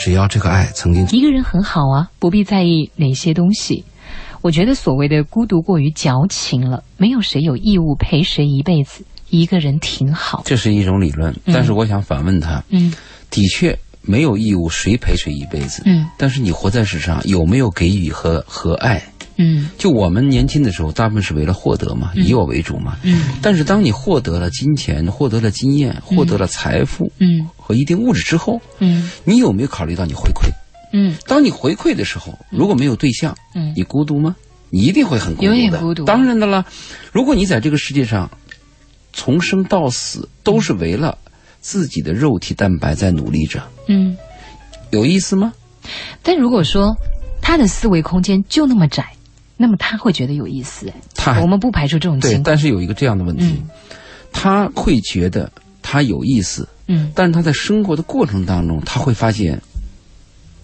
只要这个爱曾经一个人很好啊，不必在意哪些东西。我觉得所谓的孤独过于矫情了，没有谁有义务陪谁一辈子，一个人挺好。这是一种理论，但是我想反问他，嗯的确没有义务谁陪谁一辈子，嗯但是你活在世上有没有给予和和爱？嗯就我们年轻的时候，大部分是为了获得嘛，以我为主嘛。嗯但是当你获得了金钱、获得了经验、获得了财富嗯和一定物质之后，嗯你有没有考虑到你回馈？嗯当你回馈的时候，如果没有对象，嗯你孤独吗？你一定会很孤独的。有点孤独当然的啦，如果你在这个世界上从生到死都是为了自己的肉体蛋白在努力着，嗯。有意思吗？但如果说他的思维空间就那么窄，那么他会觉得有意思。哎，他我们不排除这种对，情况。但是有一个这样的问题，嗯他会觉得他有意思，嗯但是他在生活的过程当中，他会发现，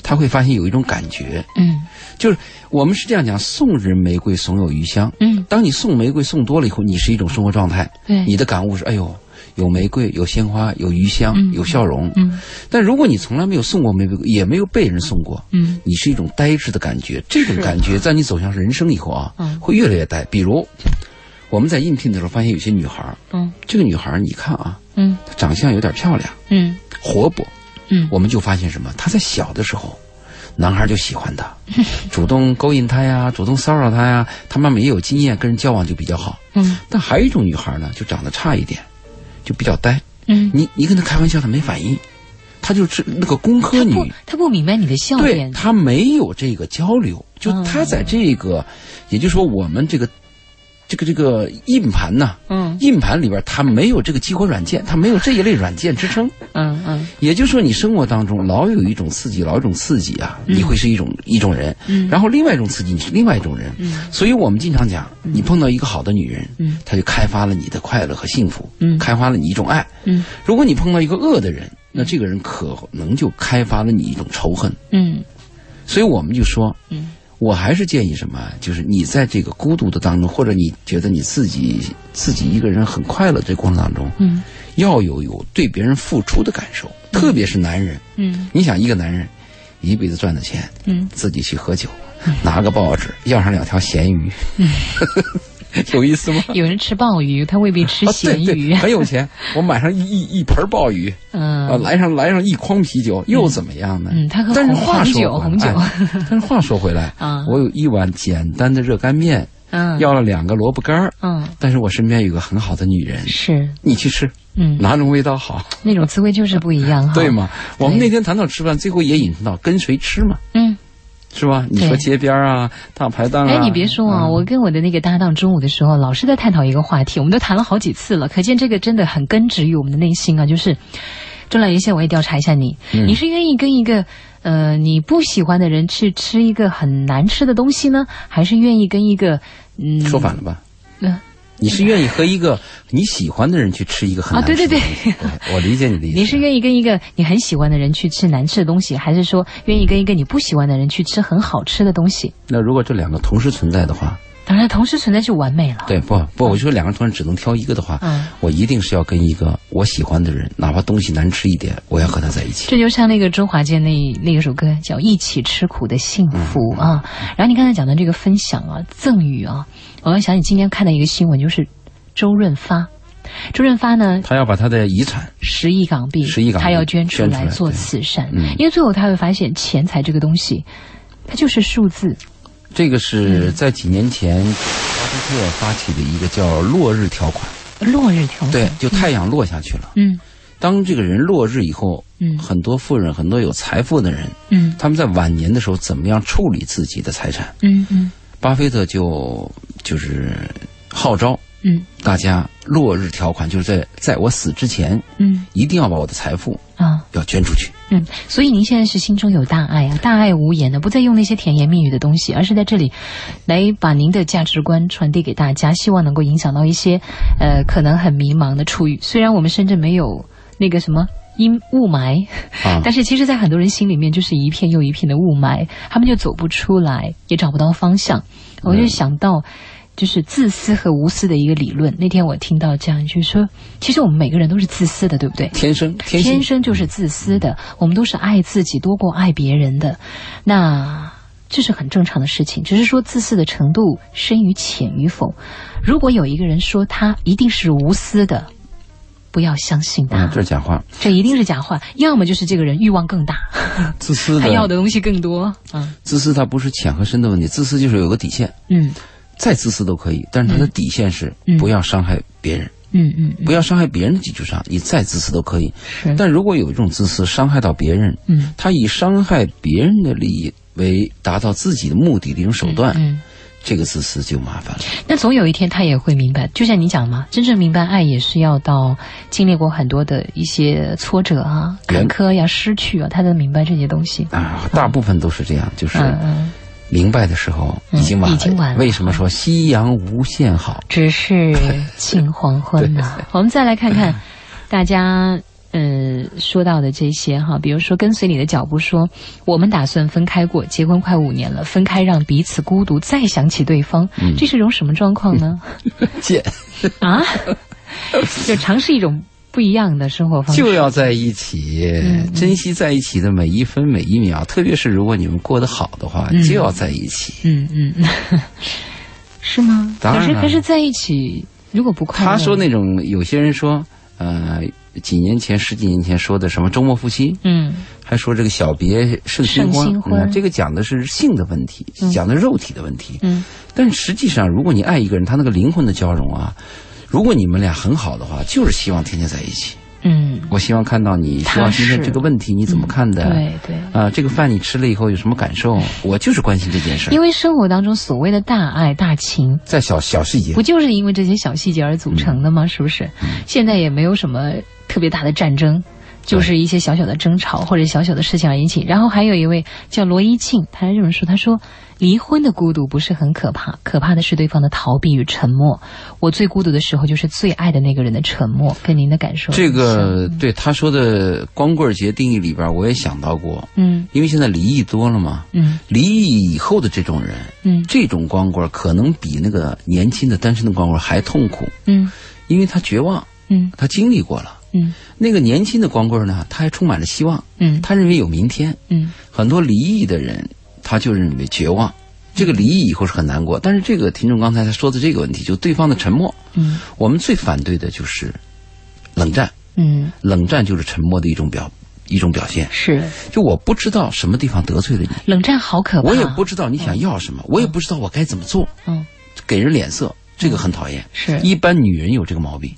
他会发现有一种感觉，嗯就是我们是这样讲：送人玫瑰，总有余香。嗯，当你送玫瑰送多了以后，你是一种生活状态，对你的感悟是：哎呦，有玫瑰，有鲜花，有余香，嗯有笑容。嗯但如果你从来没有送过玫瑰，也没有被人送过，嗯你是一种呆滞的感觉。这种感觉在你走向人生以后啊，嗯会越来越呆。比如我们在应聘的时候，发现有些女孩，嗯这个女孩你看啊，嗯她长相有点漂亮，嗯活泼，嗯我们就发现什么？她在小的时候，男孩就喜欢她，主动勾引她呀，主动骚扰她呀。她妈妈也有经验，跟人交往就比较好。嗯但还有一种女孩呢，就长得差一点，就比较呆。嗯，你你跟他开玩笑，他没反应，他就是那个工科女他不，明白你的笑对点。他没有这个交流。就他在这个，也就是说我们这个这个这个硬盘呐，嗯。硬盘里边它没有这个激活软件，它没有这一类软件支撑。嗯嗯。也就是说，你生活当中老有一种刺激，老有一种刺激啊，你会是一种一种人，嗯。然后另外一种刺激你是另外一种人，嗯。所以我们经常讲，你碰到一个好的女人，嗯。她就开发了你的快乐和幸福，嗯。开发了你一种爱。嗯。如果你碰到一个恶的人，那这个人可能就开发了你一种仇恨。嗯。所以我们就说，嗯我还是建议什么？就是你在这个孤独的当中，或者你觉得你自己自己一个人很快乐这过程当中，嗯要有有对别人付出的感受，特别是男人。嗯你想，一个男人一辈子赚的钱，嗯自己去喝酒，拿个报纸，要上两条咸鱼，有意思吗？有人吃鲍鱼，他未必吃啊，咸鱼。对对，很有钱。我买上一一一盆鲍鱼，啊，嗯来上来上一筐啤酒，又怎么样呢？嗯他喝但是红红话说回酒红酒哎但是话说回来 啊我有一碗简单的热干面，嗯要了两个萝卜干儿嗯但是我身边有个很好的女人，是你去吃，嗯哪种味道好？那种滋味就是不一样哈。对？吗？我们那天谈到吃饭，最后也引申到跟谁吃嘛，嗯。是吧？你说街边啊，大排档啊，哎，你别说啊，嗯我跟我的那个搭档中午的时候，老是在探讨一个话题，我们都谈了好几次了，可见这个真的很根植于我们的内心啊。就是，周老爷，现在我也调查一下你，嗯你是愿意跟一个呃你不喜欢的人去吃一个很难吃的东西呢，还是愿意跟一个嗯说反了吧？嗯你是愿意和一个你喜欢的人去吃一个很啊对对难吃的东西对我理解你的意思。你是愿意跟一个你很喜欢的人去吃难吃的东西，还是说愿意跟一个你不喜欢的人去吃很好吃的东西？那如果这两个同时存在的话，当然，同时存在就完美了。对不不，我就说两个同时只能挑一个的话，嗯我一定是要跟一个我喜欢的人，哪怕东西难吃一点，我要和他在一起。这就像那个周华健那那个首歌叫《一起吃苦的幸福》啊。然后你刚才讲的这个分享啊、赠与啊，我要想起今天看到一个新闻，就是周润发，周润发呢他要把他的遗产，十亿港币，10亿港币他要捐出来来做慈善，嗯因为最后他会发现钱财这个东西，它就是数字。这个是在几年前巴菲特发起的一个叫“落日条款。落日条”，款，对，就太阳落下去了。嗯。当这个人落日以后，嗯。很多富人，很多有财富的人，嗯。他们在晚年的时候怎么样处理自己的财产？嗯嗯。巴菲特就就是号召嗯。大家落日条款，就是在在我死之前，嗯。一定要把我的财富啊。要捐出去。嗯，所以您现在是心中有大爱啊，大爱无言的，不再用那些甜言蜜语的东西，而是在这里来把您的价值观传递给大家，希望能够影响到一些呃可能很迷茫的处于。虽然我们深圳没有那个什么因雾霾，啊但是其实，在很多人心里面就是一片又一片的雾霾，他们就走不出来，也找不到方向。我就想到。就是自私和无私的一个理论。那天我听到这样，一句说，其实我们每个人都是自私的，对不对？天生天天生就是自私的，我们都是爱自己多过爱别人的。那这是很正常的事情，只是说自私的程度深与浅与否。如果有一个人说他一定是无私的，不要相信他，啊，这是假话，这一定是假话。要么就是这个人欲望更大，自私 他要的的东西更多。嗯自私，它不是浅和深的问题，自私就是有个底线，嗯再自私都可以，但是他的底线是嗯不要伤害别人，嗯嗯嗯，不要伤害别人的基础上，你再自私都可以。是，但如果有一种自私伤害到别人，嗯他以伤害别人的利益为达到自己的目的的一种手段，嗯。这个自私就麻烦了。那总有一天他也会明白，就像你讲嘛，真正明白爱也是要到经历过很多的一些挫折啊、坎坷呀、失去啊，他才明白这些东西。啊，大部分都是这样，就是明白的时候已经晚了。嗯已经晚了为什么说夕阳无限好？只是近黄昏呐、我们再来看看 大家。嗯，说到的这些哈，比如说跟随你的脚步说，我们打算分开过，结婚快五年了，分开让彼此孤独，再想起对方，嗯这是一种什么状况呢？见啊，就尝试一种不一样的生活方式，就要在一起，嗯珍惜在一起的每一分每一秒。特别是如果你们过得好的话，嗯。就要在一起。嗯嗯，嗯 是吗？当然了。可是可是在一起，如果不快乐，他说那种有些人说，呃，几年前、十几年前说的什么周末夫妻，嗯。还说这个小别胜新婚嗯这个讲的是性的问题，嗯。讲的肉体的问题。嗯。但实际上，如果你爱一个人，他那个灵魂的交融啊，如果你们俩很好的话，就是希望天天在一起。嗯，我希望看到你，希望今天这个问题你怎么看的？对对。啊、这个饭你吃了以后有什么感受？我就是关心这件事儿因。为生活当中所谓的大爱大情，在小小细节不，就是因为这些小细节而组成的吗？是不是？现在也没有什么特别大的战争，就是一些小小的争吵或者小小的事情而引起。然后还有一位叫罗一庆，他这么说，他说离婚的孤独不是很可怕，可怕的是对方的逃避与沉默。我最孤独的时候，就是最爱的那个人的沉默，跟您的感受这个对他说的光棍节定义里边，我也想到过，嗯。因为现在离异多了嘛，嗯。离异以后的这种人，嗯。这种光棍可能比那个年轻的单身的光棍还痛苦，嗯。因为他绝望，嗯。他经历过了。嗯。那个年轻的光棍呢，他还充满了希望，嗯。他认为有明天。嗯。很多离异的人，他就认为绝望。这个离异以后是很难过，但是这个听众刚才他说的这个问题，就对方的沉默，嗯。我们最反对的就是冷战，嗯，冷战就是沉默的一种表一种表现。是。就我不知道什么地方得罪了你，冷战好可怕，我也不知道你想要什么，我也不知道我该怎么做，嗯。给人脸色，这个很讨厌。是。一般女人有这个毛病，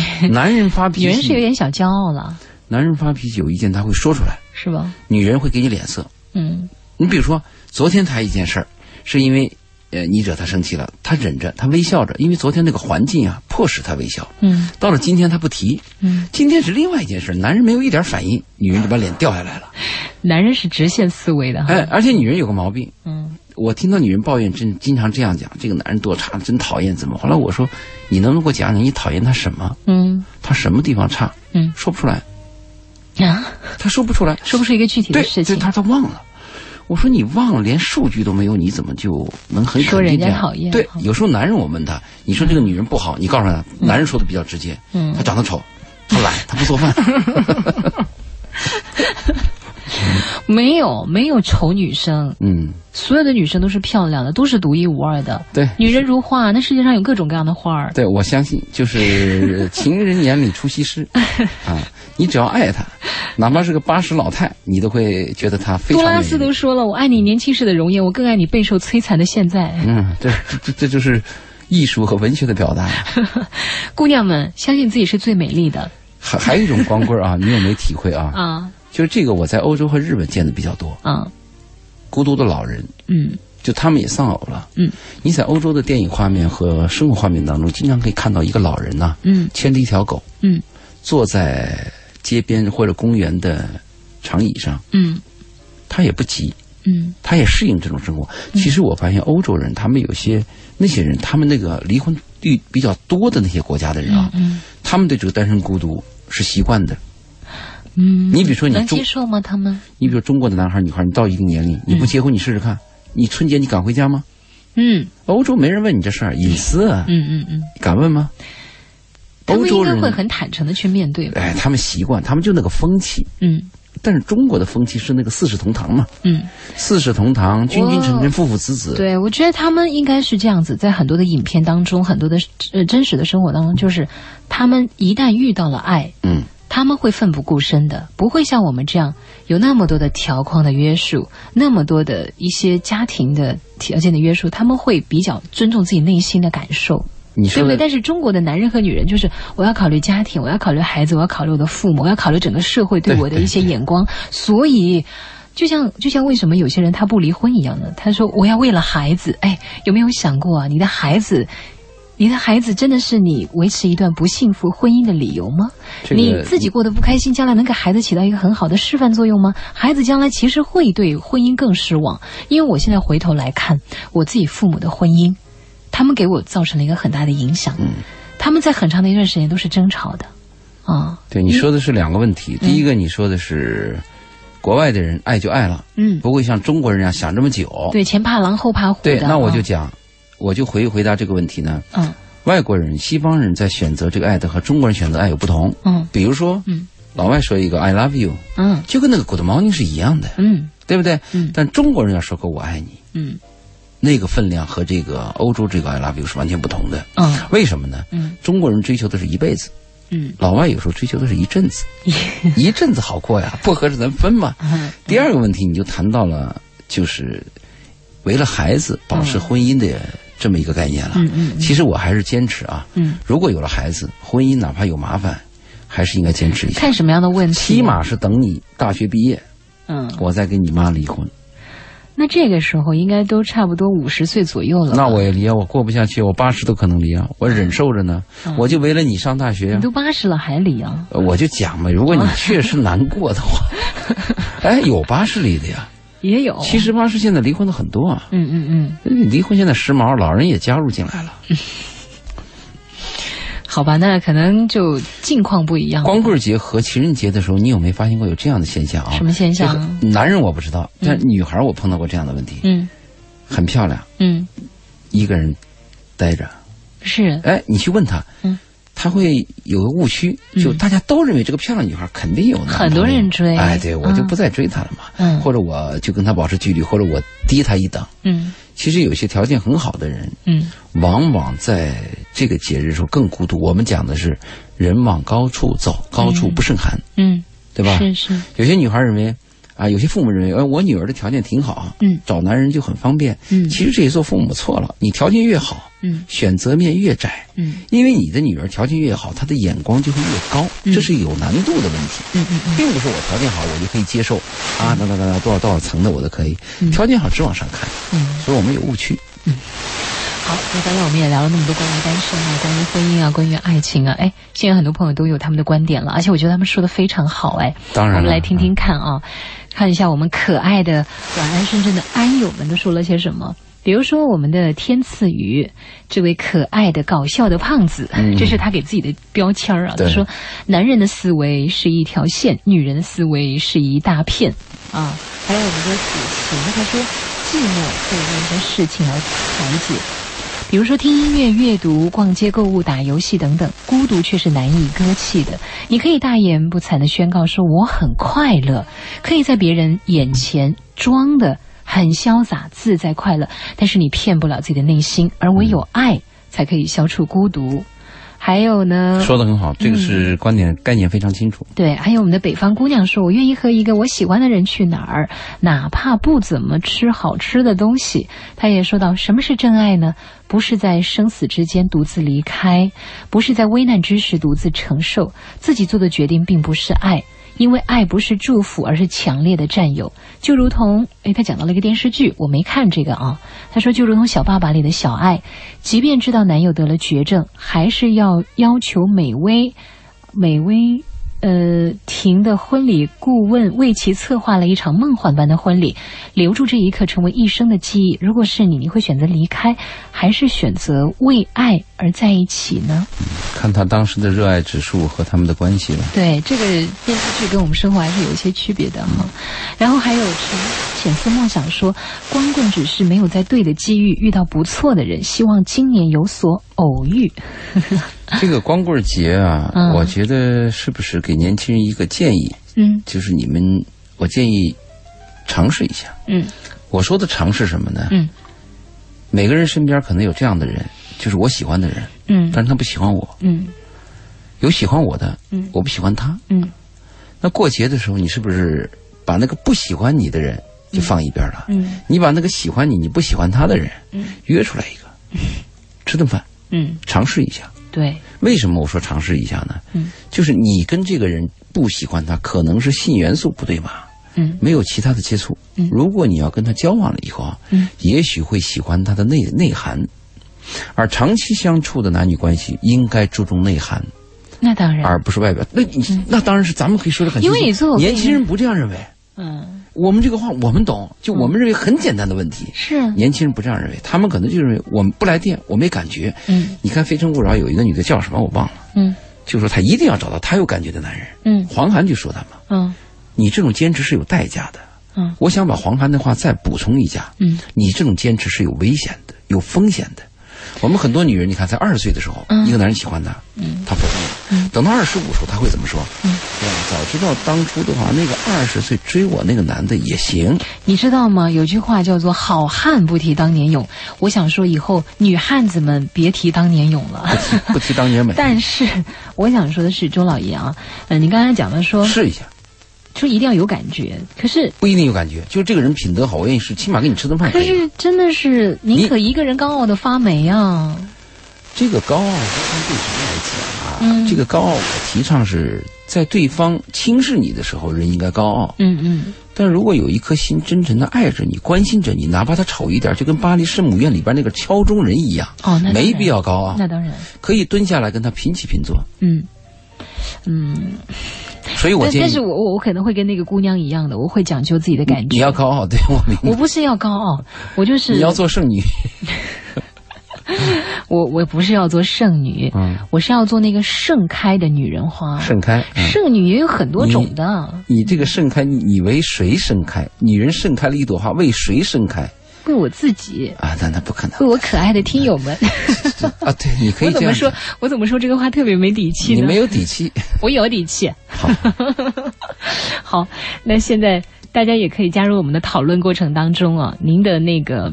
男人发脾气，女人是有点小骄傲了，男人发脾气有一件他会说出来，是吧？女人会给你脸色。嗯你比如说昨天他一件事儿，是因为呃你惹他生气了，他忍着，他微笑着，因为昨天那个环境啊迫使他微笑。嗯到了今天他不提，嗯，今天是另外一件事，男人没有一点反应，女人就把脸掉下来了。男人是直线思维的哈，哎，而且女人有个毛病，嗯我听到女人抱怨，真经常这样讲，这个男人多差，真讨厌，怎么？后来我说，你能不能给我讲讲你讨厌他什么？嗯。他什么地方差？嗯。说不出来，啊，他说不出来，说不出一个具体的对，对，事情，他他忘了。我说你忘了，连数据都没有，你怎么就能很说人家肯定这样？讨厌对，有时候男人我问他，你说这个女人不好，你告诉他，男人说的比较直接，嗯。他长得丑，他懒，他不做饭，没有没有丑女生，嗯，所有的女生都是漂亮的，都是独一无二的。对。女人如花，那世界上有各种各样的花儿。对，我相信就是 情人眼里出西施 啊！你只要爱她，哪怕是个八十老太，你都会觉得她非常杜拉斯都说了：“我爱你年轻时的容颜，我更爱你备受摧残的现在。嗯，这这这这就是艺术和文学的表达。姑娘们，相信自己是最美丽的还还有一种光棍啊，你有没有体会啊？啊就是这个，我在欧洲和日本见的比较多，啊孤独的老人，嗯就他们也丧偶了。嗯，你在欧洲的电影画面和生活画面当中，经常可以看到一个老人呐、嗯牵着一条狗，嗯坐在街边或者公园的长椅上，嗯他也不急，嗯他也适应这种生活。其实我发现欧洲人，他们有些那些人，他们那个离婚率比较多的那些国家的人啊，嗯他们对这个单身孤独是习惯的。嗯，你比如说你能接受吗？他们你比如中国的男孩女孩，你到一定年龄，你不结婚，你试试看，你春节你敢回家吗？嗯欧洲没人问你这事儿，隐私啊，嗯嗯嗯，敢问吗？欧洲人该会很坦诚的去面对吧？哎，他们习惯，他们就那个风气。嗯但是中国的风气是那个四世同堂嘛，嗯，四世同堂，君君臣哦臣，父父子子。对，我觉得他们应该是这样子，在很多的影片当中，很多的呃真实的生活当中，就是他们一旦遇到了爱，嗯，他们会奋不顾身的，不会像我们这样有那么多的条框的约束，那么多的一些家庭的条件的约束，他们会比较尊重自己内心的感受，你说对不对？但是中国的男人和女人，就是我要考虑家庭，我要考虑孩子，我要考虑我的父母，我要考虑整个社会对对我的一些眼光，所以。就像就像为什么有些人他不离婚一样呢？他说我要为了孩子，哎，有没有想过啊？你的孩子，你的孩子真的是你维持一段不幸福婚姻的理由吗？这个你自己过得不开心，将来能给孩子起到一个很好的示范作用吗？孩子将来其实会对婚姻更失望，因为我现在回头来看我自己父母的婚姻，他们给我造成了一个很大的影响。嗯，他们在很长的一段时间都是争吵的，啊，对你说的是两个问题。第一个，你说的是国外的人爱就爱了，嗯，不会像中国人一样想这么久。对，前怕狼后怕虎。对，那我就啊讲，我就回回答这个问题呢。嗯外国人、西方人在选择这个爱的和中国人选择爱有不同。嗯比如说，嗯老外说一个 “I love you”，嗯就跟那个 “Good morning” 是一样的，嗯对不对？嗯但中国人要说个“我爱你嗯”，那个分量和这个欧洲这个 “I love you” 是完全不同的。嗯为什么呢？嗯中国人追求的是一辈子，嗯老外有时候追求的是一阵子，一阵子好过呀，不合适咱分嘛。嗯第二个问题，你就谈到了，就是为了孩子保持婚姻的这么一个概念了。嗯嗯其实我还是坚持啊，嗯，如果有了孩子，婚姻哪怕有麻烦，还是应该坚持一下。看什么样的问题？起码是等你大学毕业，嗯，我再跟你妈离婚。那这个时候应该都差不多五十岁左右了。那我也离啊，我过不下去，我八十都可能离啊，我忍受着呢。我就为了你上大学呀、你都八十了还离啊？呃我就讲嘛，如果你确实难过的话，哎，有八十离的呀，也有。七十八十现在离婚的很多啊。嗯嗯嗯，离婚现在时髦，老人也加入进来了。好吧，那可能就境况不一样。光棍节和情人节的时候，你有没有发现过有这样的现象啊？什么现象？就是男人我不知道，但女孩我碰到过这样的问题，嗯。很漂亮，嗯，一个人待着，是。哎，你去问他，嗯，她会有个误区，就大家都认为这个漂亮女孩肯定有很多人追。哎，对我就嗯不再追她了嘛，嗯。或者我就跟她保持距离，或者我低她一等。嗯。其实有些条件很好的人，嗯。往往在这个节日时候更孤独。我们讲的是人往高处走，高处不胜寒，嗯，对吧？是是，有些女孩认为，啊，有些父母认为，哎，我女儿的条件挺好，嗯找男人就很方便。嗯其实这也做父母错了，你条件越好，嗯选择面越窄，嗯因为你的女儿条件越好，她的眼光就会越高，这是有难度的问题。嗯嗯并不是我条件好我就可以接受啊，哒哒哒哒多少多少层的我都可以，条件好只往上看，嗯。所以我们有误区。嗯好，那刚才我们也聊了那么多关于单身啊，关于婚姻啊，关于爱情啊，哎，现在很多朋友都有他们的观点了，而且我觉得他们说的非常好，哎，当然我们来听听看啊，看一下我们可爱的晚安深圳的安友们都说了些什么。比如说，我们的天赐鱼这位可爱的、搞笑的胖子，这是他给自己的标签儿啊。他说：“男人的思维是一条线，女人的思维是一大片。”啊，还有我们的子晴，他说：“寂寞可以用一些事情来排解，比如说听音乐、阅读、逛街、购物、打游戏等等，孤独却是难以割弃的。你可以大言不惭地宣告说我很快乐，可以在别人眼前装的很潇洒、自在、快乐，但是你骗不了自己的内心，而唯有爱才可以消除孤独。还有呢，说的很好，这个是观点概念非常清楚。对，还有我们的北方姑娘说：“我愿意和一个我喜欢的人去哪儿，哪怕不怎么吃好吃的东西。”她也说到：“什么是真爱呢？不是在生死之间独自离开，不是在危难之时独自承受。自己做的决定并不是爱，因为爱不是祝福，而是强烈的占有。就如同，诶，他讲到了一个电视剧，我没看这个啊。他说，就如同《小爸爸》里的小爱，即便知道男友得了绝症，还是要要求美薇。美薇，呃，婷的婚礼顾问为其策划了一场梦幻般的婚礼，留住这一刻成为一生的记忆。如果是你，你会选择离开，还是选择为爱而在一起呢？看他当时的热爱指数和他们的关系了。对，这个电视剧跟我们生活还是有一些区别的哈。然后还有陈浅思梦想说，光棍只是没有在对的机遇遇到不错的人，希望今年有所偶遇。这个光棍节啊，嗯我觉得是不是给年轻人一个建议，嗯就是你们，我建议尝试一下。嗯我说的尝试什么呢？嗯每个人身边可能有这样的人，就是我喜欢的人，嗯。但是他不喜欢我；嗯。有喜欢我的，嗯。我不喜欢他。嗯。那过节的时候，你是不是把那个不喜欢你的人就放一边了？嗯。你把那个喜欢你、你不喜欢他的人嗯。约出来一个，吃顿饭，嗯，尝试一下。对，为什么我说尝试一下呢？嗯，就是你跟这个人不喜欢他，可能是性元素不对吧？嗯。没有其他的接触。嗯。如果你要跟他交往了以后啊，嗯。也许会喜欢他的内内涵。而长期相处的男女关系应该注重内涵，那当然，而不是外表。那你、那当然是咱们可以说的很清楚。年轻人不这样认为。嗯我们这个话我们懂，就我们认为很简单的问题。是，年轻人不这样认为，他们可能就认为我们不来电，我没感觉。嗯你看《非诚勿扰》有一个女的叫什么我忘了，嗯就说她一定要找到她有感觉的男人。嗯黄涵就说他嘛，嗯你这种坚持是有代价的。嗯我想把黄涵的话再补充一下，嗯你这种坚持是有危险的，有风险的。我们很多女人，你看，在二十岁的时候，嗯一个男人喜欢她，嗯她否定了。等到二十五时候，她会怎么说？嗯，哎呀，早知道当初的话，那个二十岁追我那个男的也行。你知道吗？有句话叫做“好汉不提当年勇”。我想说，以后女汉子们别提当年勇了。不提当年美，但是，我想说的是，周老爷啊，呃，你刚才讲的说，试一下，说一定要有感觉，可是，不一定有感觉。就是这个人品德好，我愿意是，起码给你吃顿饭可。是真的是宁可一个人高傲的发霉啊！这个高傲，看对谁来讲啊？嗯这个高傲，我提倡是在对方轻视你的时候，人应该高傲。嗯嗯但如果有一颗心真诚的爱着你、关心着你，哪怕他丑一点，就跟巴黎圣母院里边那个敲钟人一样，哦，那没必要高傲，那当然，可以蹲下来跟他平起平坐。嗯嗯。所以我建议但但是我我我可能会跟那个姑娘一样的，我会讲究自己的感觉。你要高傲，对我明白。我不是要高傲，我就是你要做剩女，我我不是要做剩女，嗯，我是要做那个盛开的女人花。盛开。嗯圣女也有很多种的，你这个盛开，你你为谁盛开？女人盛开了一朵花，为谁盛开为我自己，啊？那那不可能为我可爱的听友们。啊！对，你可以这样我怎么说，？我怎么说这个话特别没底气呢？你没有底气。我有底气。好，好，那现在大家也可以加入我们的讨论过程当中啊，您的那个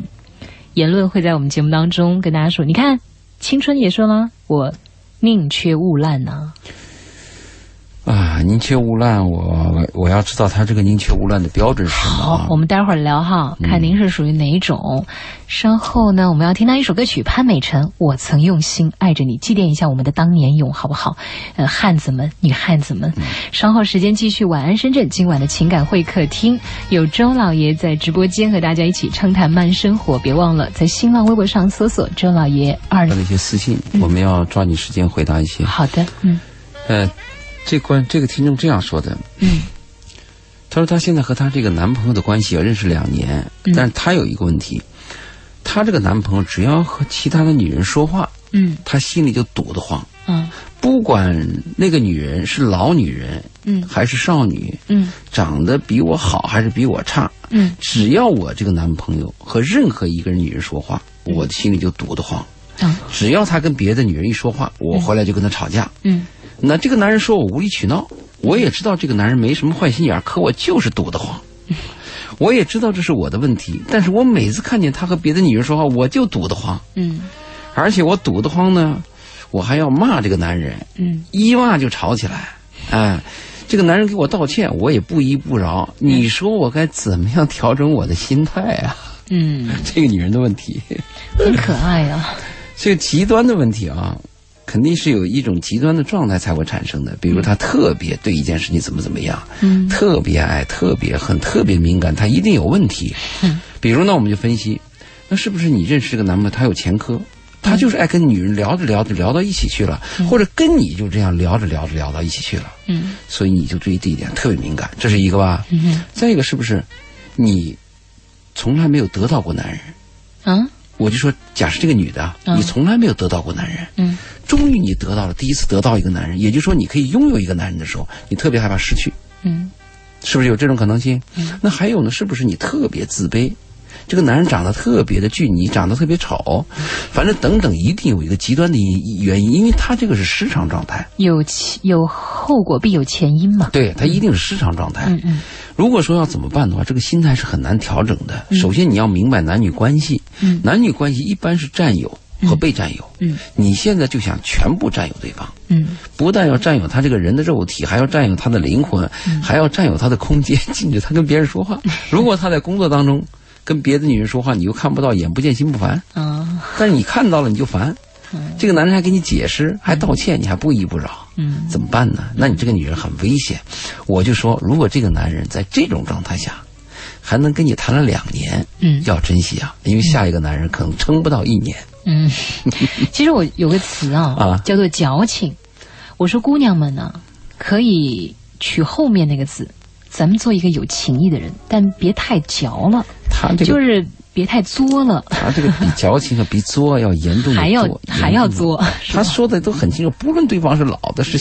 言论会在我们节目当中跟大家说。你看，青春也说了，我宁缺毋滥呢、啊，宁缺毋滥，我我要知道他这个宁缺毋滥的标准是什么啊好，我们待会儿聊哈，看您是属于哪一种。稍后呢，我们要听到一首歌曲，潘美辰《我曾用心爱着你》，祭奠一下我们的当年勇，好不好？呃，汉子们，女汉子们。稍后时间继续，晚安深圳。今晚的情感会客厅有周老爷在直播间和大家一起畅谈慢生活。别忘了在新浪微博上搜索“周老爷二他的一些私信，我们要抓紧时间回答一些。好的，嗯呃，这关这个听众这样说的，嗯。他说他现在和他这个男朋友的关系要认识两年，嗯。但是他有一个问题，他这个男朋友只要和其他的女人说话，嗯。他心里就堵得慌，嗯。不管那个女人是老女人嗯。还是少女，嗯。长得比我好还是比我差，嗯。只要我这个男朋友和任何一个女人说话，我心里就堵得慌。嗯。只要他跟别的女人一说话，我回来就跟他吵架。嗯那这个男人说我无理取闹，我也知道这个男人没什么坏心眼儿，可我就是堵得慌。我也知道这是我的问题，但是我每次看见他和别的女人说话，我就堵得慌，嗯而且我堵得慌呢，我还要骂这个男人，嗯一骂就吵起来。哎，这个男人给我道歉，我也不依不饶。你说我该怎么样调整我的心态啊？嗯，这个女人的问题，很可爱啊。这个极端的问题啊，肯定是有一种极端的状态才会产生的。比如他特别对一件事情怎么怎么样，嗯特别爱、特别恨、特别敏感，他一定有问题。嗯比如呢，我们就分析，那是不是你认识这个男朋友他有前科？他就是爱跟女人聊着聊着聊到一起去了，或者跟你就这样聊着聊着聊到一起去了，嗯所以你就对这一点特别敏感，这是一个吧？嗯再一个是不是你从来没有得到过男人？啊我就说，假设这个女的你从来没有得到过男人，嗯终于你得到了，第一次得到一个男人，也就是说，你可以拥有一个男人的时候，你特别害怕失去。嗯是不是有这种可能性？那还有呢？是不是你特别自卑？这个男人长得特别的俊，你长得特别丑，反正等等，一定有一个极端的原因，因为他这个是失常状态，有前有后果必有前因嘛。对他一定是失常状态。嗯嗯如果说要怎么办的话，这个心态是很难调整的。首先你要明白男女关系，嗯男女关系一般是占有和被占有。嗯你现在就想全部占有对方，嗯不但要占有他这个人的肉体，还要占有他的灵魂，嗯还要占有他的空间，禁止他跟别人说话。如果他在工作当中跟别的女人说话，你又看不到，眼不见心不烦，啊但是你看到了你就烦。这个男人还给你解释，还道歉，你还不依不饶，嗯怎么办呢？那你这个女人很危险。我就说，如果这个男人在这种状态下，还能跟你谈了两年，嗯要珍惜啊，因为下一个男人可能撑不到一年。嗯，其实我有个词啊，啊叫做矫情。我说姑娘们呢，可以取后面那个字，咱们做一个有情义的人，但别太矫了，他这个就是别太作了，他这个比矫情和比作要严重的还要还要作。他说的都很清楚，不论对方是老的，是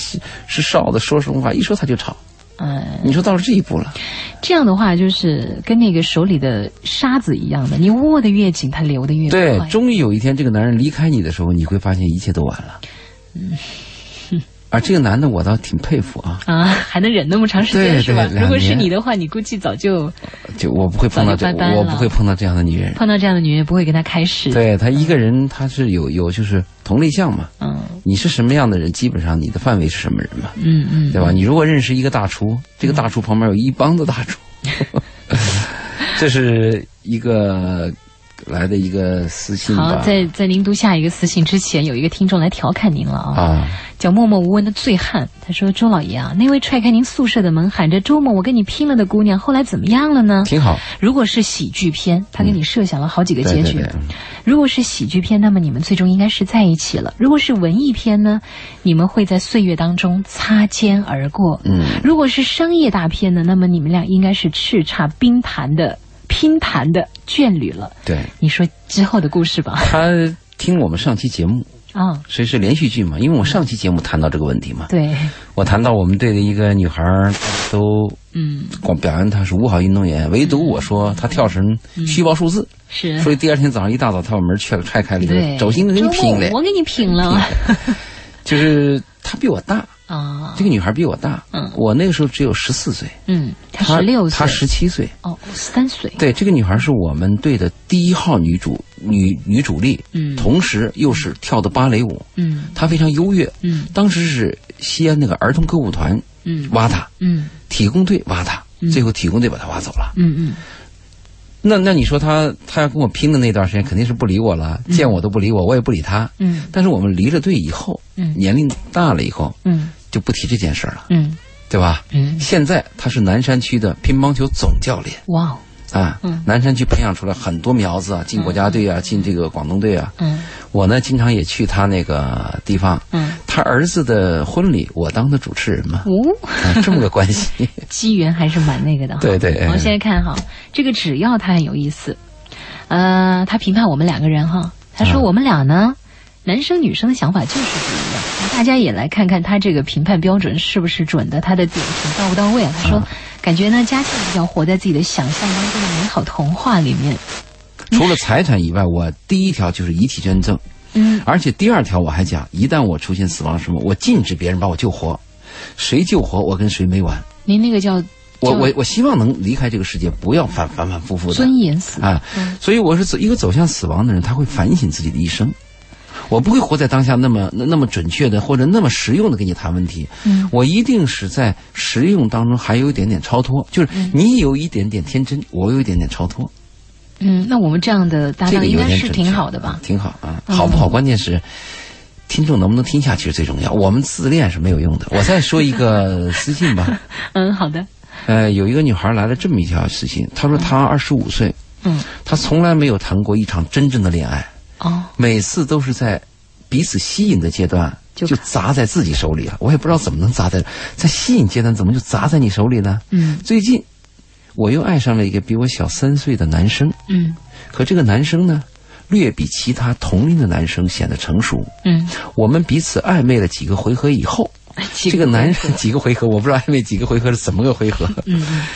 是少的，说什么话一说他就吵。嗯，你说到了这一步了，这样的话就是跟那个手里的沙子一样的，你握得越紧，它流得越对，终于有一天这个男人离开你的时候，你会发现一切都完了。而这个男的，我倒挺佩服啊，啊，还能忍那么长时间对是吧？如果是你的话，你估计早就就我不会碰到这，早就拜拜了我不会碰到这样的女人。碰到这样的女人，不会跟他开始。，对他一个人，他是有有就是同类项嘛。嗯你是什么样的人，基本上你的范围是什么人嘛，嗯嗯，对吧？你如果认识一个大厨，这个大厨旁边有一帮子大厨，这是一个来的一个私信好，在在您读下一个私信之前，有一个听众来调侃您了啊，啊，叫默默无闻的醉汉。他说：“周老爷啊，那位踹开您宿舍的门，喊着周末我跟你拼了的姑娘，后来怎么样了呢？挺好。如果是喜剧片，他给你设想了好几个结局。对对对，如果是喜剧片，那么你们最终应该是在一起了；如果是文艺片呢，你们会在岁月当中擦肩而过；嗯，如果是商业大片呢，那么你们俩应该是叱咤冰坛的拼盘的眷侣了。对。你说之后的故事吧。他听我们上期节目，啊，所以是连续剧嘛，因为我上期节目谈到这个问题嘛，对，我谈到我们队的一个女孩儿都嗯，光表扬她是五好运动员，唯独我说她跳绳虚报数字，是。所以第二天早上一大早她把门踹踹开了，对，周星跟你拼了，我给你拼了就是她比我大，啊！这个女孩比我大，嗯我那个时候只有十四岁，嗯，她十六岁，她十七岁。哦，三岁，对，这个女孩是我们队的第一号女主女女主力，嗯同时又是跳的芭蕾舞，嗯她非常优越。嗯当时是西安那个儿童歌舞团嗯挖她，嗯体工队挖她，最后体工队把她挖走了。嗯嗯那那你说他他要跟我拼的那段时间，肯定是不理我了，见我都不理我，我也不理他。嗯。但是我们离了队以后，嗯。年龄大了以后，嗯。就不提这件事儿了，嗯。对吧？嗯，现在他是南山区的乒乓球总教练。哇哦，啊，嗯南山区培养出来很多苗子啊，进国家队啊，进这个广东队啊。嗯我呢，经常也去他那个地方，嗯，他儿子的婚礼，我当的主持人嘛，哦，啊，这么个关系。机缘还是蛮那个的哈。对对我们现在看哈，这个只要他很有意思，呃，他评判我们两个人哈，他说啊我们俩呢，男生女生的想法就是不一样。那大家也来看看他这个评判标准是不是准的，他的点评到不到位啊？他说，感觉呢，佳庆比较活在自己的想象当中的美好童话里面。除了财产以外，我第一条就是遗体捐赠，嗯而且第二条我还讲，一旦我出现死亡什么，我禁止别人把我救活，谁救活我跟谁没完。您那个叫我我我希望能离开这个世界，不要反反反复复的尊严死。啊。所以我是走一个走向死亡的人，他会反省自己的一生。我不会活在当下那么那那么准确的或者那么实用的跟你谈问题，嗯我一定是在实用当中还有一点点超脱，就是你有一点点天真，我有一点点超脱，嗯，那我们这样的搭这个档应该是挺好的吧？挺好啊，嗯好不好？关键是听众能不能听下去是最重要。我们自恋是没有用的。我再说一个 私信吧，嗯，好的。呃，有一个女孩来了这么一条私信，她说她二十五岁，嗯，她从来没有谈过一场真正的恋爱，哦，每次都是在彼此吸引的阶段就就砸在自己手里了。我也不知道怎么能砸在，在吸引阶段怎么就砸在你手里呢？嗯最近我又爱上了一个比我小三岁的男生，嗯可这个男生呢，略比其他同龄的男生显得成熟。嗯我们彼此暧昧了几个回合以后，几这个男回生 几个回合，我不知道暧昧几个回合是怎么个回合。嗯嗯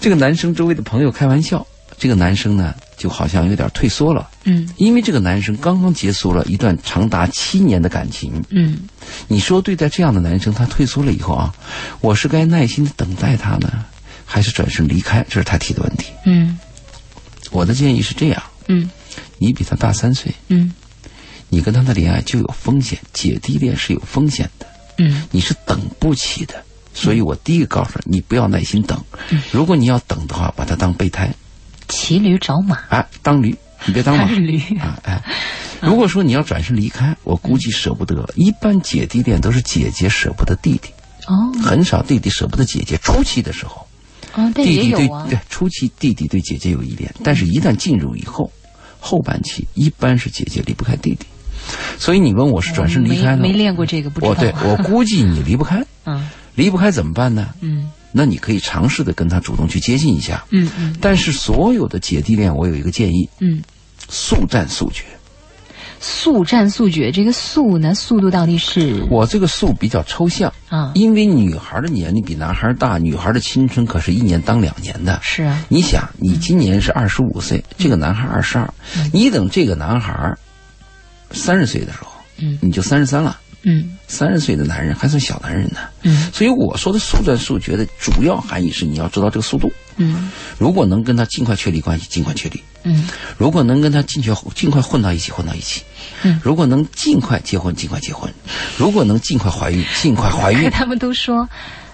这个男生周围的朋友开玩笑，这个男生呢就好像有点退缩了，嗯因为这个男生刚刚结束了一段长达七年的感情。嗯你说对待这样的男生，他退缩了以后啊，我是该耐心的等待他呢，还是转身离开？这是他提的问题。嗯我的建议是这样：嗯你比他大三岁，嗯你跟他的恋爱就有风险，姐弟恋是有风险的，嗯你是等不起的。所以我第一个告诉你，你不要耐心等。如果你要等的话，把他当备胎，骑驴找马，哎，当驴，你别当马是 驴。啊，哎。如果说你要转身离开，我估计舍不得。一般姐弟恋都是姐姐舍不得弟弟，哦很少弟弟舍不得姐姐。初期的时候，哦，但弟弟对啊。对初期弟弟对姐姐有依恋，但是一旦进入以后，后半期一般是姐姐离不开弟弟。所以你问我是转身离开呢？没没练过这个，不知道。我对我估计你离不开，嗯离不开怎么办呢？嗯那你可以尝试的跟他主动去接近一下。嗯嗯但是所有的姐弟恋，我有一个建议：嗯，速战速决。速战速决，这个速呢，速度到底是我这个速比较抽象，啊？因为女孩的年龄比男孩大，女孩的青春可是一年当两年的。是啊，你想，你今年是二十五岁，这个男孩二十二，你等这个男孩三十岁的时候，嗯你就三十三了。嗯三十岁的男人还算小男人呢，嗯所以我说的速战速决的主要含义是你要知道这个速度。嗯如果能跟他尽快确立关系，尽快确立；嗯如果能跟他尽快尽快混到一起，混到一起；嗯如果能尽快结婚，尽快结婚；如果能尽快怀孕，尽快怀孕。可他们都说，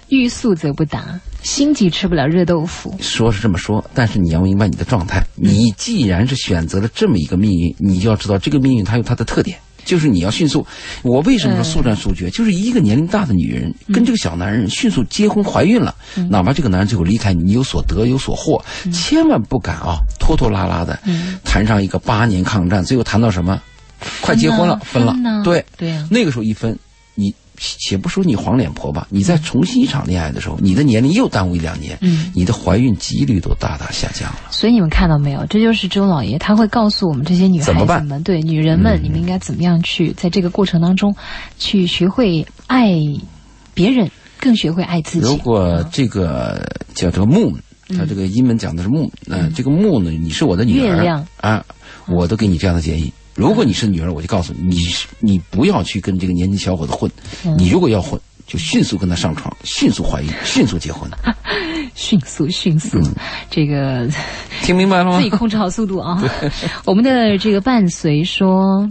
欲速则不达，心急吃不了热豆腐。说是这么说，但是你要明白你的状态。你既然是选择了这么一个命运，你就要知道这个命运它有它的特点，就是你要迅速。我为什么说速战速决？就是一个年龄大的女人跟这个小男人迅速结婚怀孕了，哪怕这个男人最后离开你，你有所得有所获，千万不敢啊拖拖拉拉的谈上一个八年抗战，最后谈到什么？快结婚了，分了，对对啊。那个时候一分，你且不说你黄脸婆吧，你再重新一场恋爱的时候，你的年龄又耽误一两年，嗯你的怀孕几率都大大下降了。所以你们看到没有？这就是周老爷他会告诉我们这些女孩怎么办嗯子们，对女人们，你们应该怎么样去在这个过程当中，去学会爱别人，更学会爱自己。如果这个叫这个 moon，它这个英文讲的是 moon，那、这个 moon 呢，你是我的女儿，月亮啊，我都给你这样的建议。如果你是女儿，我就告诉你，你是你不要去跟这个年轻小伙子混，你如果要混，就迅速跟他上床，迅速怀孕，迅速结婚。迅速迅速，嗯这个 听明白了吗自己？控制好速度啊！我们的这个伴随说，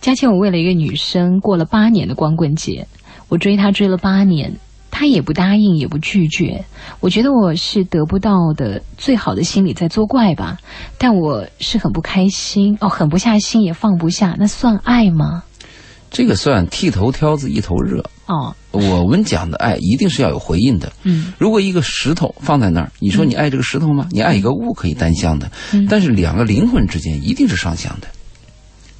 佳倩，我为了一个女生过了八年的光棍节，我追她追了八年，她也不答应，也不拒绝。我觉得我是得不到的最好的心理在作怪吧，但我是很不开心哦，狠不下心也放不下，那算爱吗？这个算剃头挑子一头热。哦，我们讲的爱一定是要有回应的。嗯，如果一个石头放在那儿，你说你爱这个石头吗？你爱一个物可以单向的，嗯但是两个灵魂之间一定是双向的，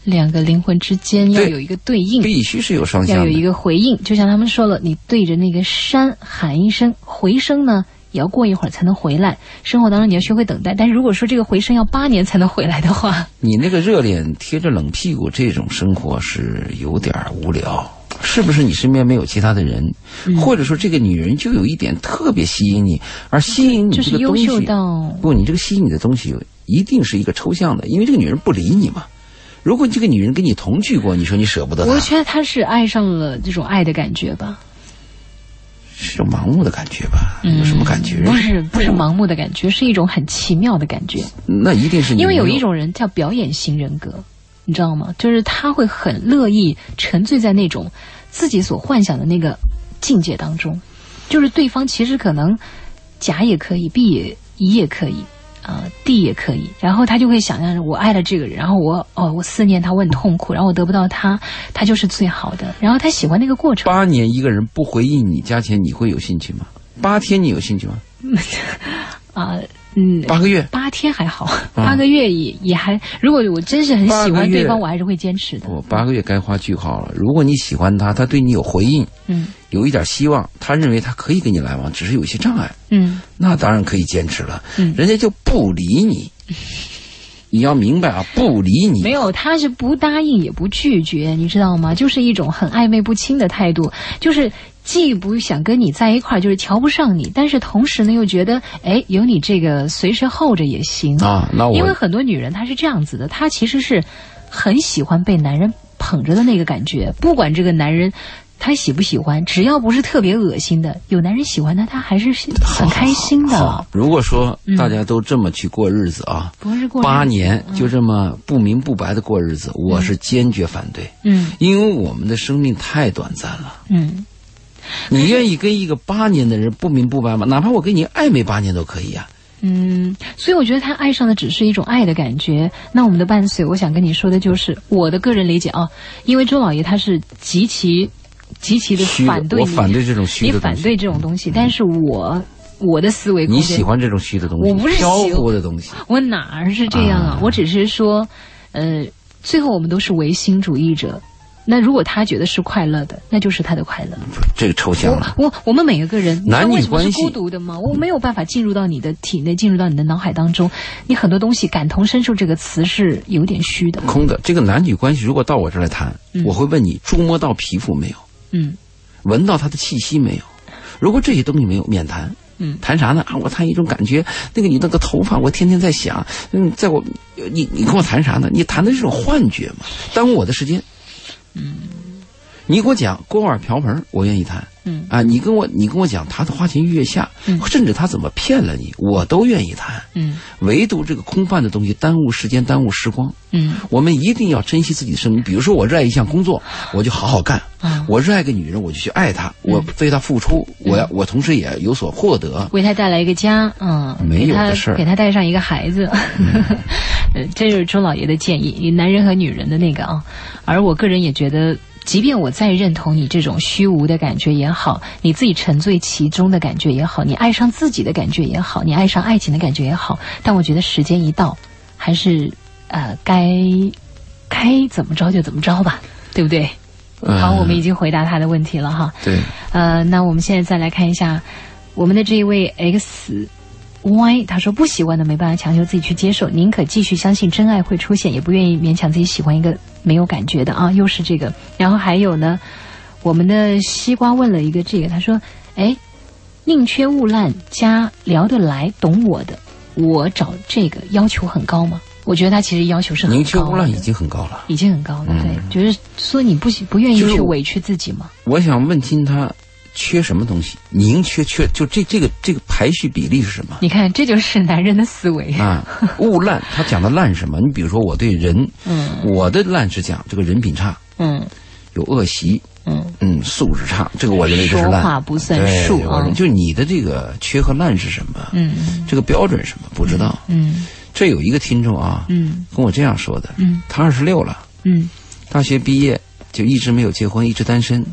两个灵魂之间要有一个对应。必须是有双向。要有一个回应，就像他们说了，你对着那个山喊一声回声呢，也要过一会儿才能回来。生活当中你要学会等待，但是如果说这个回声要八年才能回来的话，你那个热脸贴着冷屁股这种生活是有点无聊。是不是你身边没有其他的人，嗯或者说这个女人就有一点特别吸引你，而吸引你就是优这个东西秀到不，你这个吸引你的东西一定是一个抽象的，因为这个女人不理你嘛。如果这个女人跟你同居过，你说你舍不得她，我觉得她是爱上了这种爱的感觉吧，是种盲目的感觉吧？有什么感觉？不是不是盲目的感觉，是一种很奇妙的感觉。那一定是你因为有一种人叫表演型人格，你知道吗？就是他会很乐意沉醉在那种自己所幻想的那个境界当中，就是对方其实可能甲也可以，B 也乙也可以。啊、地也可以，然后他就会想象着我爱了这个人，然后我哦，我思念他，我很痛苦，然后我得不到他，他就是最好的，然后他喜欢那个过程。八年一个人不回应你加钱，你会有兴趣吗？八天你有兴趣吗？啊、嗯，八个月，八天还好，八个月也也还，如果我真是很喜欢对方，我还是会坚持的。我八个月该画句号了。如果你喜欢他，他对你有回应，嗯有一点希望，他认为他可以跟你来往，只是有一些障碍，嗯那当然可以坚持了。嗯人家就不理你，你要明白啊，不理你。没有，他是不答应也不拒绝，你知道吗？就是一种很暧昧不清的态度，就是既不想跟你在一块儿，就是瞧不上你，但是同时呢，又觉得哎，有你这个随时候着也行啊。那我因为很多女人她是这样子的，她其实是很喜欢被男人捧着的那个感觉，不管这个男人。他喜不喜欢？只要不是特别恶心的，有男人喜欢他，他还是很开心的。好，如果说大家都这么去过日子啊，不是过八年就这么不明不白的过日子，我是坚决反对。嗯，因为我们的生命太短暂了。嗯，你愿意跟一个八年的人不明不白吗？哪怕我跟你暧昧八年都可以啊。嗯，所以我觉得他爱上的只是一种爱的感觉。那我们的伴随，我想跟你说的就是我的个人理解啊，因为周老爷他是极其。极其的反对，我反对这种虚的你反对这种东西，但是我我的思维，你喜欢这种虚的东西，我不是漂浮的东西，我哪儿是这样啊？我只是说，呃，最后我们都是唯心主义者。那如果他觉得是快乐的，那就是他的快乐。这个抽象了。我我们每一个人，男女关系孤独的吗？我没有办法进入到你的体内，进入到你的脑海当中。你很多东西感同身受这个词是有点虚的，空的。这个男女关系，如果到我这儿来谈，我会问你：触摸到皮肤没有？嗯，闻到他的气息没有？如果这些东西没有，免谈。嗯，谈啥呢？啊，我谈一种感觉，那个你那个头发，我天天在想。嗯，在我，你你跟我谈啥呢？你谈的是种幻觉嘛？耽误我的时间。嗯，你给我讲锅碗瓢盆，我愿意谈。嗯啊，你跟我你跟我讲他的花前月下，甚至他怎么骗了你，我都愿意谈。嗯，唯独这个空泛的东西耽误时间，耽误时光。嗯，我们一定要珍惜自己的生命。比如说，我热爱一项工作，我就好好干。嗯我热爱个女人，我就去爱她，我为她付出，我要我同时也有所获得，为她带来一个家。嗯，没有的事儿，给她带上一个孩子。呃，这就是周老爷的建议，男人和女人的那个啊。而我个人也觉得。即便我再认同你这种虚无的感觉也好，你自己沉醉其中的感觉也好，你爱上自己的感觉也好，你爱上爱情的感觉也好，但我觉得时间一到，还是呃该该怎么着就怎么着吧，对不对？好，我们已经回答他的问题了哈。对。呃，那我们现在再来看一下我们的这一位 X。Y，他说不喜欢的没办法强求自己去接受，宁可继续相信真爱会出现，也不愿意勉强自己喜欢一个没有感觉的啊。又是这个，然后还有呢，我们的西瓜问了一个这个，他说：“哎，宁缺毋滥加聊得来懂我的，我找这个要求很高吗？”我觉得他其实要求是很高。宁缺毋滥已经很高了，已经很高了。对，就是说你不不愿意去委屈自己吗？我想问清他。缺什么东西？宁缺缺就这这个这个排序比例是什么？你看，这就是男人的思维啊！物烂，他讲的烂什么？你比如说，我对人，嗯，我的烂是讲这个人品差，嗯，有恶习，嗯嗯，素质差，这个我认为就是烂。说话不算数啊！就你的这个缺和烂是什么？嗯，这个标准什么？不知道。嗯，这有一个听众啊，嗯，跟我这样说的，嗯，他二十六了，嗯，大学毕业就一直没有结婚，一直单身，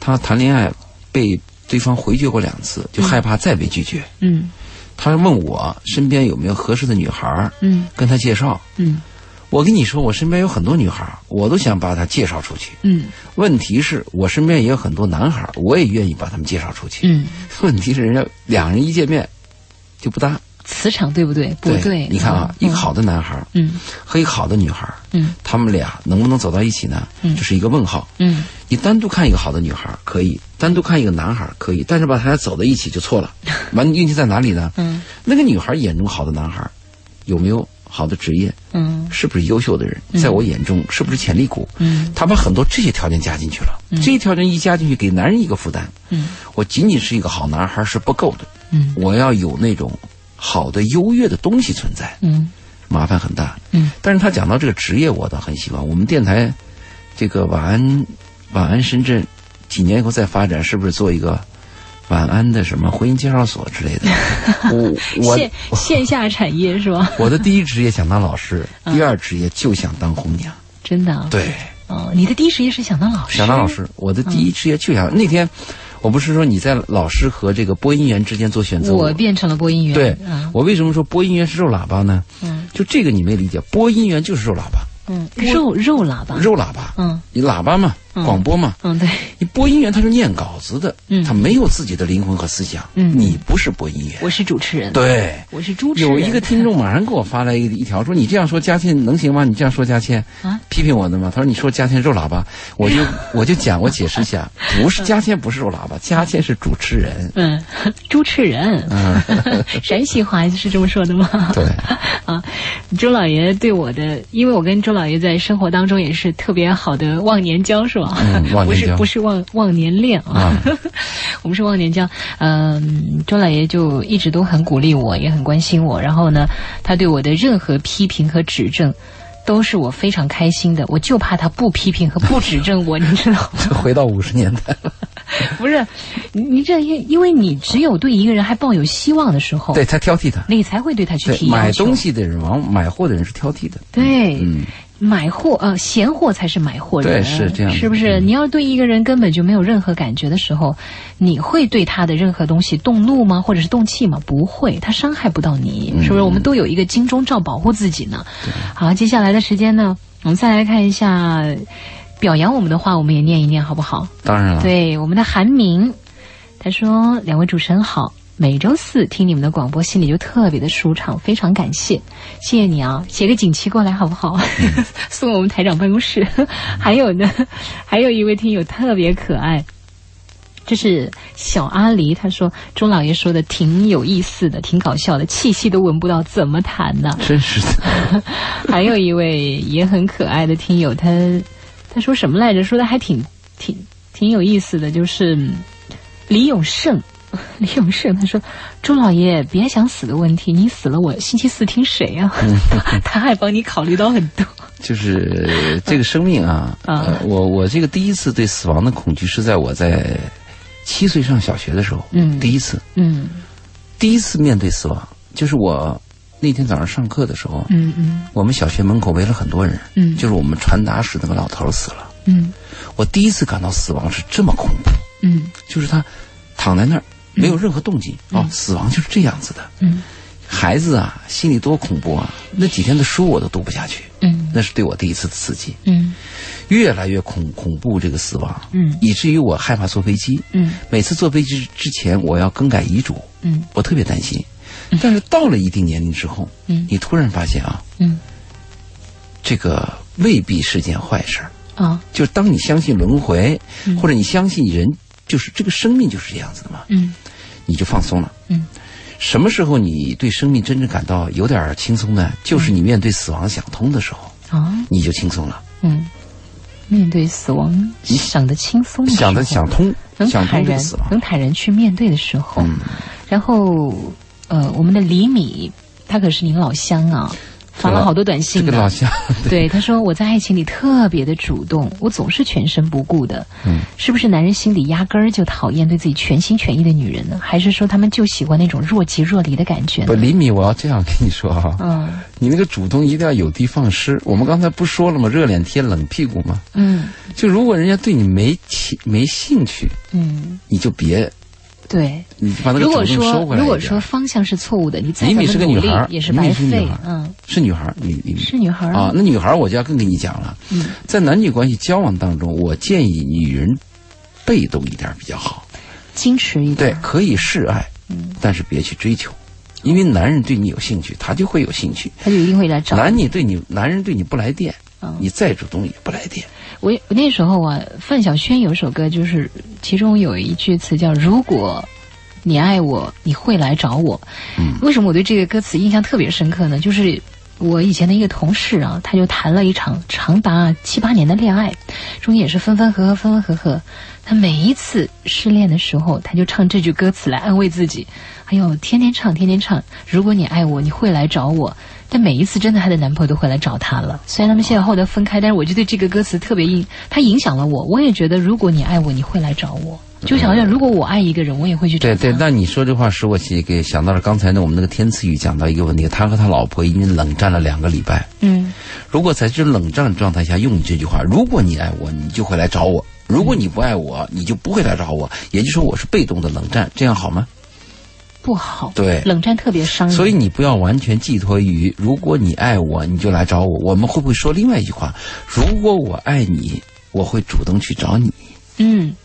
他谈恋爱被。对方回绝过两次，就害怕再被拒绝。嗯，他问我身边有没有合适的女孩嗯，跟他介绍。嗯，我跟你说，我身边有很多女孩我都想把她介绍出去。嗯，问题是我身边也有很多男孩我也愿意把他们介绍出去。嗯，问题是人家两人一见面就不搭。磁场对不对？不对。你看啊，一个好的男孩嗯，和一个好的女孩嗯，他们俩能不能走到一起呢？嗯，这是一个问号。嗯，你单独看一个好的女孩可以，单独看一个男孩可以，但是把他俩走在一起就错了。完，运气在哪里呢？嗯，那个女孩眼中好的男孩，有没有好的职业？嗯，是不是优秀的人？在我眼中，是不是潜力股？嗯，他把很多这些条件加进去了。这些条件一加进去，给男人一个负担。嗯，我仅仅是一个好男孩是不够的。嗯，我要有那种。好的优越的东西存在，嗯，麻烦很大，嗯，但是他讲到这个职业，我倒很喜欢。我们电台，这个晚安，晚安深圳，几年以后再发展，是不是做一个晚安的什么婚姻介绍所之类的？我我线线下产业是吧？我的第一职业想当老师，第二职业就想当红娘。真的？对。哦，你的第一职业是想当老师？想当老师，我的第一职业就想那天。我不是说你在老师和这个播音员之间做选择，我变成了播音员。对，我为什么说播音员是肉喇叭呢？嗯，就这个你没理解，播音员就是肉喇叭。嗯，肉肉喇叭，肉喇叭，嗯，你喇叭嘛，广播嘛，嗯，对，你播音员他是念稿子的，嗯，他没有自己的灵魂和思想，嗯，你不是播音员，我是主持人，对，我是主持人。有一个听众马上给我发来一一条，说你这样说佳倩能行吗？你这样说佳倩啊，批评我的吗？他说你说佳倩肉喇叭，我就我就讲我解释一下，不是佳倩不是肉喇叭，佳倩是主持人，嗯，主持人，嗯，陕西话是这么说的吗？对，啊，周老爷对我的，因为我跟周老爷在生活当中也是特别好的忘年交，是吧？不是不是忘忘年恋啊，我们是忘年交。嗯，周老爷就一直都很鼓励我，也很关心我。然后呢，他对我的任何批评和指正。都是我非常开心的，我就怕他不批评和不指正我，你知道吗？回到五十年代了，不是，你你这因因为你只有对一个人还抱有希望的时候，对他挑剔他，你才会对他去提买东西的人往买货的人是挑剔的，对，嗯。买货呃，闲货才是买货人，对，是这样，是不是？你要对一个人根本就没有任何感觉的时候，你会对他的任何东西动怒吗？或者是动气吗？不会，他伤害不到你，是不是？我们都有一个金钟罩保护自己呢。好，接下来的时间呢，我们再来看一下表扬我们的话，我们也念一念，好不好？当然了。对，我们的韩明，他说：“两位主持人好。”每周四听你们的广播，心里就特别的舒畅，非常感谢，谢谢你啊！写个锦旗过来好不好？送我们台长办公室。还有呢，还有一位听友特别可爱，这是小阿狸，他说钟老爷说的挺有意思的，挺搞笑的，气息都闻不到，怎么谈呢？真是的。还有一位也很可爱的听友，他他说什么来着？说的还挺挺挺有意思的，就是李永胜。李永胜他说：“朱老爷，别想死的问题，你死了，我星期四听谁 呀？”他还帮你考虑到很多。就是这个生命啊，呃，我我这个第一次对死亡的恐惧是在我在七岁上小学的时候，嗯，第一次，嗯，第一次面对死亡，就是我那天早上上课的时候，嗯嗯，我们小学门口围了很多人，嗯，就是我们传达室那个老头死了，嗯，我第一次感到死亡是这么恐怖，嗯，就是他躺在那儿。没有任何动静哦，死亡就是这样子的。嗯，孩子啊，心里多恐怖啊！那几天的书我都读不下去。嗯，那是对我第一次的刺激。嗯，越来越恐恐怖这个死亡。嗯，以至于我害怕坐飞机。嗯，每次坐飞机之前，我要更改遗嘱。嗯，我特别担心。但是到了一定年龄之后，嗯，你突然发现啊，嗯，这个未必是件坏事儿啊。就是当你相信轮回，或者你相信人，就是这个生命就是这样子的嘛。嗯。你就放松了。嗯，什么时候你对生命真正感到有点轻松呢？就是你面对死亡想通的时候。啊，你就轻松了。嗯，面对死亡你想的轻松，想的想通，能想坦然，能坦然去面对的时候。嗯，然后呃，我们的李米，他可是您老乡啊。发了好多短信，这个老乡，对他说：“我在爱情里特别的主动，我总是全身不顾的。嗯，是不是男人心里压根儿就讨厌对自己全心全意的女人呢？还是说他们就喜欢那种若即若离的感觉？”不，李米，我要这样跟你说哈，嗯，你那个主动一定要有的放矢。我们刚才不说了吗？热脸贴冷屁股吗？嗯，就如果人家对你没情没兴趣，嗯，你就别。对，你把那个主动收回来如果说方向是错误的，你再李米是个女孩，也是白费。嗯，是女孩，女女是女孩啊。那女孩我就要更跟你讲了。嗯，在男女关系交往当中，我建议女人被动一点比较好，矜持一点。对，可以示爱，嗯，但是别去追求，因为男人对你有兴趣，他就会有兴趣，他就一定会来找。男你对你，男人对你不来电，嗯，你再主动也不来电。我我那时候啊，范晓萱有首歌，就是其中有一句词叫“如果”。你爱我，你会来找我。嗯，为什么我对这个歌词印象特别深刻呢？就是我以前的一个同事啊，他就谈了一场长达七八年的恋爱，中间也是分分合合，分分合合。他每一次失恋的时候，他就唱这句歌词来安慰自己。哎呦，天天唱，天天唱。如果你爱我，你会来找我。但每一次，真的她的男朋友都会来找她了。虽然他们现在后来分开，但是我就对这个歌词特别印，它影响了我。我也觉得，如果你爱我，你会来找我。就想想，如果我爱一个人，我也会去找他。对对，那你说这话使我给想到了刚才呢，我们那个天赐宇讲到一个问题，他和他老婆已经冷战了两个礼拜。嗯，如果在这冷战状态下用你这句话，如果你爱我，你就会来找我；如果你不爱我，你就不会来找我。也就是说，我是被动的冷战，这样好吗？不好。对冷战特别伤人。所以你不要完全寄托于，如果你爱我，你就来找我。我们会不会说另外一句话？如果我爱你，我会主动去找你。嗯，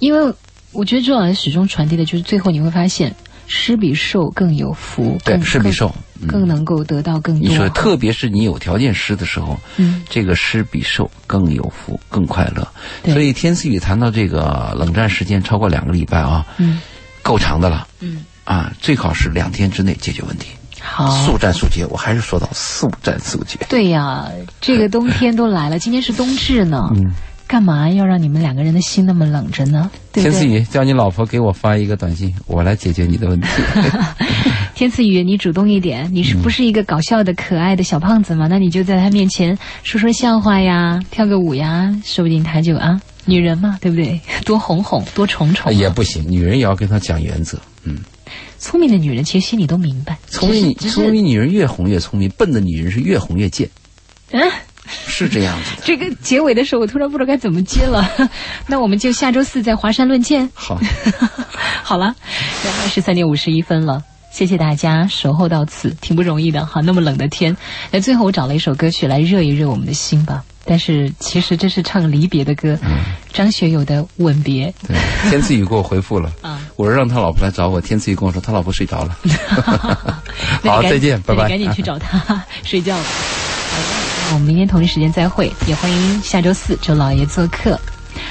因为我觉得周老师始终传递的就是，最后你会发现，施比受更有福，对，施比受。更更能够得到更多。你说，特别是你有条件施的时候，嗯，这个施比受更有福，更快乐。对所以天赐予谈到这个冷战时间超过两个礼拜啊，嗯够长的了嗯，啊，最好是两天之内解决问题，好。速战速决。我还是说到速战速决。对呀，这个冬天都来了，今天是冬至呢，嗯，干嘛要让你们两个人的心那么冷着呢？对对？天赐宇叫你老婆给我发一个短信，我来解决你的问题。天赐宇，你主动一点，你是不是一个搞笑的、可爱的小胖子嘛？那你就在他面前说说笑话呀，跳个舞呀，说不定他就啊，女人嘛，对不对？多哄哄，多宠宠啊、也不行，女人也要跟他讲原则。嗯，聪明的女人其实心里都明白，聪明聪明女人越哄越聪明，笨的女人是越哄越贱，嗯。是这样子的。这个结尾的时候，我突然不知道该怎么接了。那我们就下周四在华山论剑。好，好了，现在十三点五十一分了。谢谢大家守候到此，挺不容易的哈。那么冷的天，那最后我找了一首歌曲来热一热我们的心吧。但是其实这是唱离别的歌，张学友的《吻别》。对，天赐予给我回复了，啊我说让他老婆来找我，天赐予跟我说他老婆睡着了。好，再见，拜拜。赶紧去找他睡觉吧。我们明天同一时间再会，也欢迎下周四周老爷做客。